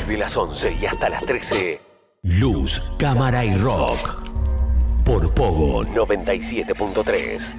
Desde las 11 y hasta las 13. Luz, cámara y rock. Por Pogo 97.3.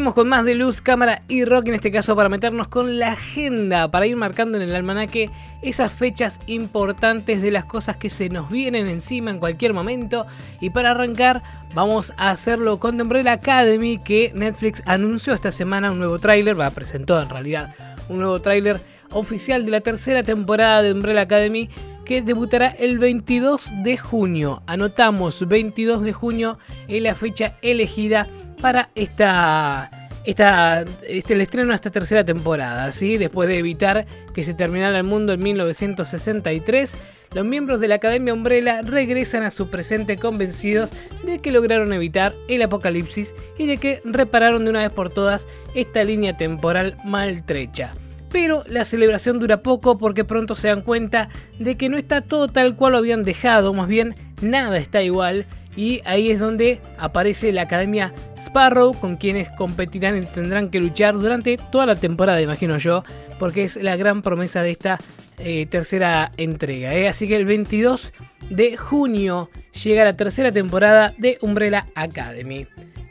con más de luz, cámara y rock, en este caso para meternos con la agenda, para ir marcando en el almanaque esas fechas importantes de las cosas que se nos vienen encima en cualquier momento. Y para arrancar, vamos a hacerlo con The Umbrella Academy, que Netflix anunció esta semana un nuevo tráiler, va, presentó en realidad un nuevo tráiler oficial de la tercera temporada de Umbrella Academy que debutará el 22 de junio. Anotamos 22 de junio en la fecha elegida para esta, este, el estreno de esta tercera temporada. ¿sí? Después de evitar que se terminara el mundo en 1963, los miembros de la Academia Umbrella regresan a su presente convencidos de que lograron evitar el apocalipsis y de que repararon de una vez por todas esta línea temporal maltrecha. Pero la celebración dura poco porque pronto se dan cuenta de que no está todo tal cual lo habían dejado, más bien nada está igual y ahí es donde aparece la Academia Sparrow con quienes competirán y tendrán que luchar durante toda la temporada, imagino yo, porque es la gran promesa de esta eh, tercera entrega. ¿eh? Así que el 22 de junio llega la tercera temporada de Umbrella Academy.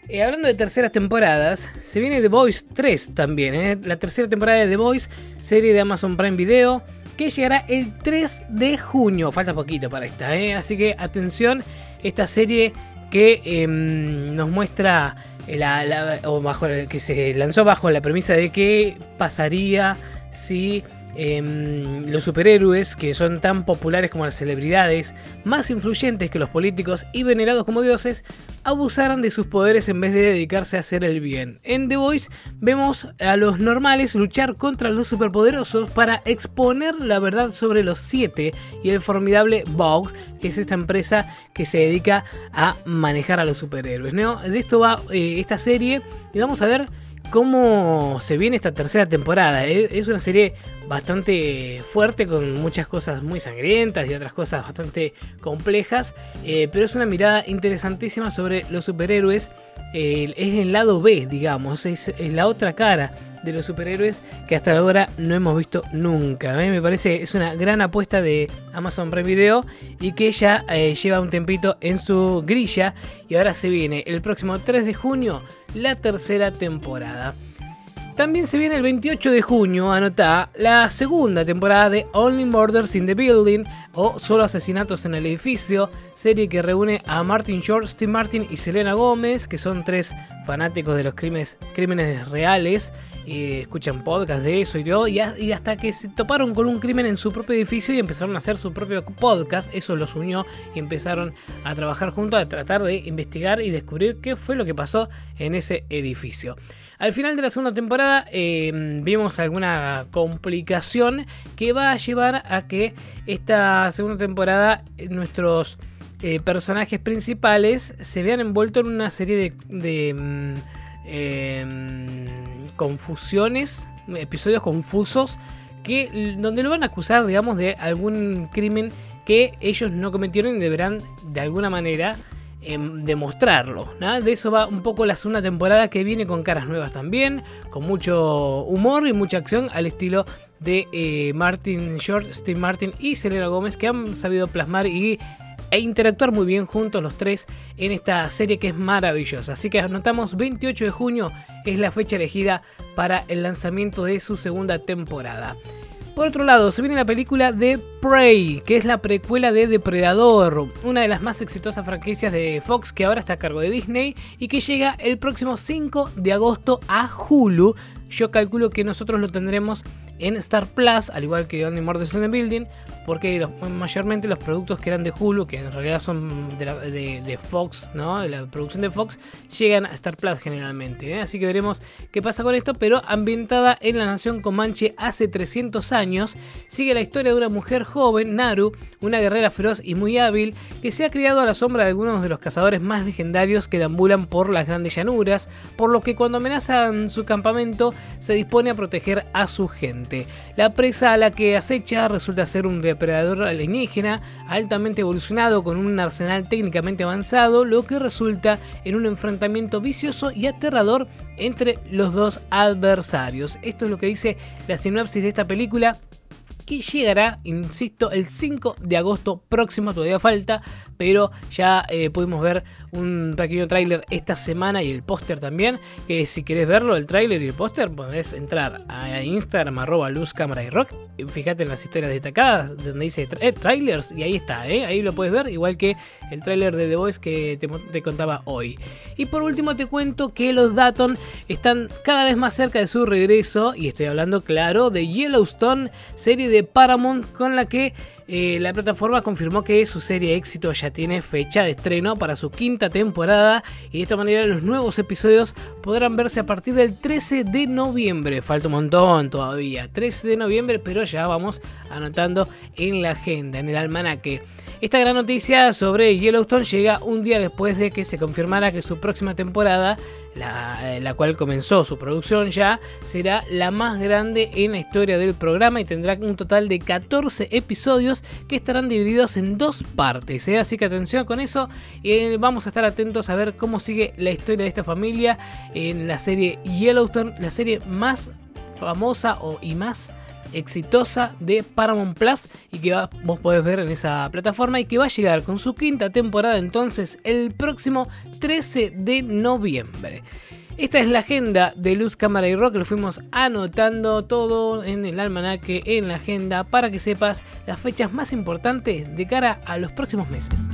Eh, hablando de terceras temporadas, se viene The Voice 3 también, la tercera temporada de The Voice, serie de Amazon Prime Video, que llegará el 3 de junio. Falta poquito para esta, así que atención esta serie que em, nos muestra la, o bajo, que se lanzó bajo la premisa de qué pasaría si Em, los superhéroes, que son tan populares como las celebridades, más influyentes que los políticos y venerados como dioses, abusaran de sus poderes en vez de dedicarse a hacer el bien. En The Voice vemos a los normales luchar contra los superpoderosos para exponer la verdad sobre los siete y el formidable Vogue, que es esta empresa que se dedica a manejar a los superhéroes. De esto va eh, esta serie y vamos a ver cómo se viene esta tercera temporada. Es una serie bastante fuerte con muchas cosas muy sangrientas y otras cosas bastante complejas, eh, pero es una mirada interesantísima sobre los superhéroes. es el lado B, digamos, es, la otra cara de los superhéroes que hasta ahora no hemos visto nunca. A mí me parece es una gran apuesta de Amazon Prime Video y que ya eh, lleva un tempito en su grilla y ahora se viene el próximo 3 de junio la tercera temporada. También se viene el 28 de junio, anota, la segunda temporada de Only Murders in the Building o Solo Asesinatos en el Edificio, serie que reúne a Martin Short, Steve Martin y Selena Gómez, que son tres fanáticos de los crímenes reales escuchan podcast de eso y, todo, y, hasta que se toparon con un crimen en su propio edificio y empezaron a hacer su propio podcast, eso los unió y empezaron a trabajar juntos a tratar de investigar y descubrir qué fue lo que pasó en ese edificio. Al final de la segunda temporada eh, vimos alguna complicación que va a llevar a que esta segunda temporada eh, nuestros eh, personajes principales se vean envueltos en una serie de, mm, em, confusiones, episodios confusos, que, donde lo van a acusar, digamos, de algún crimen que ellos no cometieron y deberán de alguna manera em, demostrarlo. De eso va un poco la segunda temporada que viene con caras nuevas también, con mucho humor y mucha acción al estilo de eh, Martin Short, Steve Martin y Selena Gómez que han sabido plasmar y e interactuar muy bien juntos los tres en esta serie que es maravillosa. Así que anotamos 28 de junio es la fecha elegida para el lanzamiento de su segunda temporada. Por otro lado, se viene la película de Prey, que es la precuela de Depredador, una de las más exitosas franquicias de Fox que ahora está a cargo de Disney y que llega el próximo 5 de agosto a Hulu. Yo calculo que nosotros lo tendremos en Star Plus, al igual que Only Murders in the Building, porque mayormente los productos que eran de Hulu, que en realidad son de, Fox, ¿no? de la producción de Fox, llegan a Star Plus generalmente. ¿eh? Así que veremos qué pasa con esto, pero ambientada en la nación Comanche hace 300 años, sigue la historia de una mujer joven, Naru, una guerrera feroz y muy hábil, que se ha criado a la sombra de algunos de los cazadores más legendarios que deambulan por las grandes llanuras, por lo que cuando amenazan su campamento se dispone a proteger a su gente. La presa a la que acecha resulta ser un depredador alienígena altamente evolucionado con un arsenal técnicamente avanzado, lo que resulta en un enfrentamiento vicioso y aterrador entre los dos adversarios. Esto es lo que dice la sinopsis de esta película que llegará, insisto, el 5 de agosto próximo, todavía falta, pero ya eh, pudimos ver un pequeño tráiler esta semana y el póster también, que si querés verlo, el tráiler y el póster, podés entrar a Instagram, arroba y rock, fíjate en las historias destacadas, donde dice eh, trailers, y ahí está, eh, ahí lo puedes ver, igual que el tráiler de The Voice que te, te, contaba hoy. Y por último te cuento que los Daton están cada vez más cerca de su regreso, y estoy hablando, claro, de Yellowstone, serie de Paramount con la que eh, la plataforma confirmó que su serie éxito ya tiene fecha de estreno para su quinta temporada y de esta manera los nuevos episodios podrán verse a partir del 13 de noviembre. Falta un montón todavía, 13 de noviembre, pero ya vamos anotando en la agenda, en el almanaque. Esta gran noticia sobre Yellowstone llega un día después de que se confirmara que su próxima temporada, la, eh, la, cual comenzó su producción ya, será la más grande en la historia del programa y tendrá un total de 14 episodios que estarán divididos en dos partes. ¿eh? Así que atención con eso, eh, vamos a estar atentos a ver cómo sigue la historia de esta familia en la serie Yellowstone, la serie más famosa o, y más exitosa de Paramount Plus y que vos podés ver en esa plataforma y que va a llegar con su quinta temporada entonces el próximo 13 de noviembre. Esta es la agenda de Luz, Cámara y Rock. Lo fuimos anotando todo en el almanaque, en la agenda, para que sepas las fechas más importantes de cara a los próximos meses.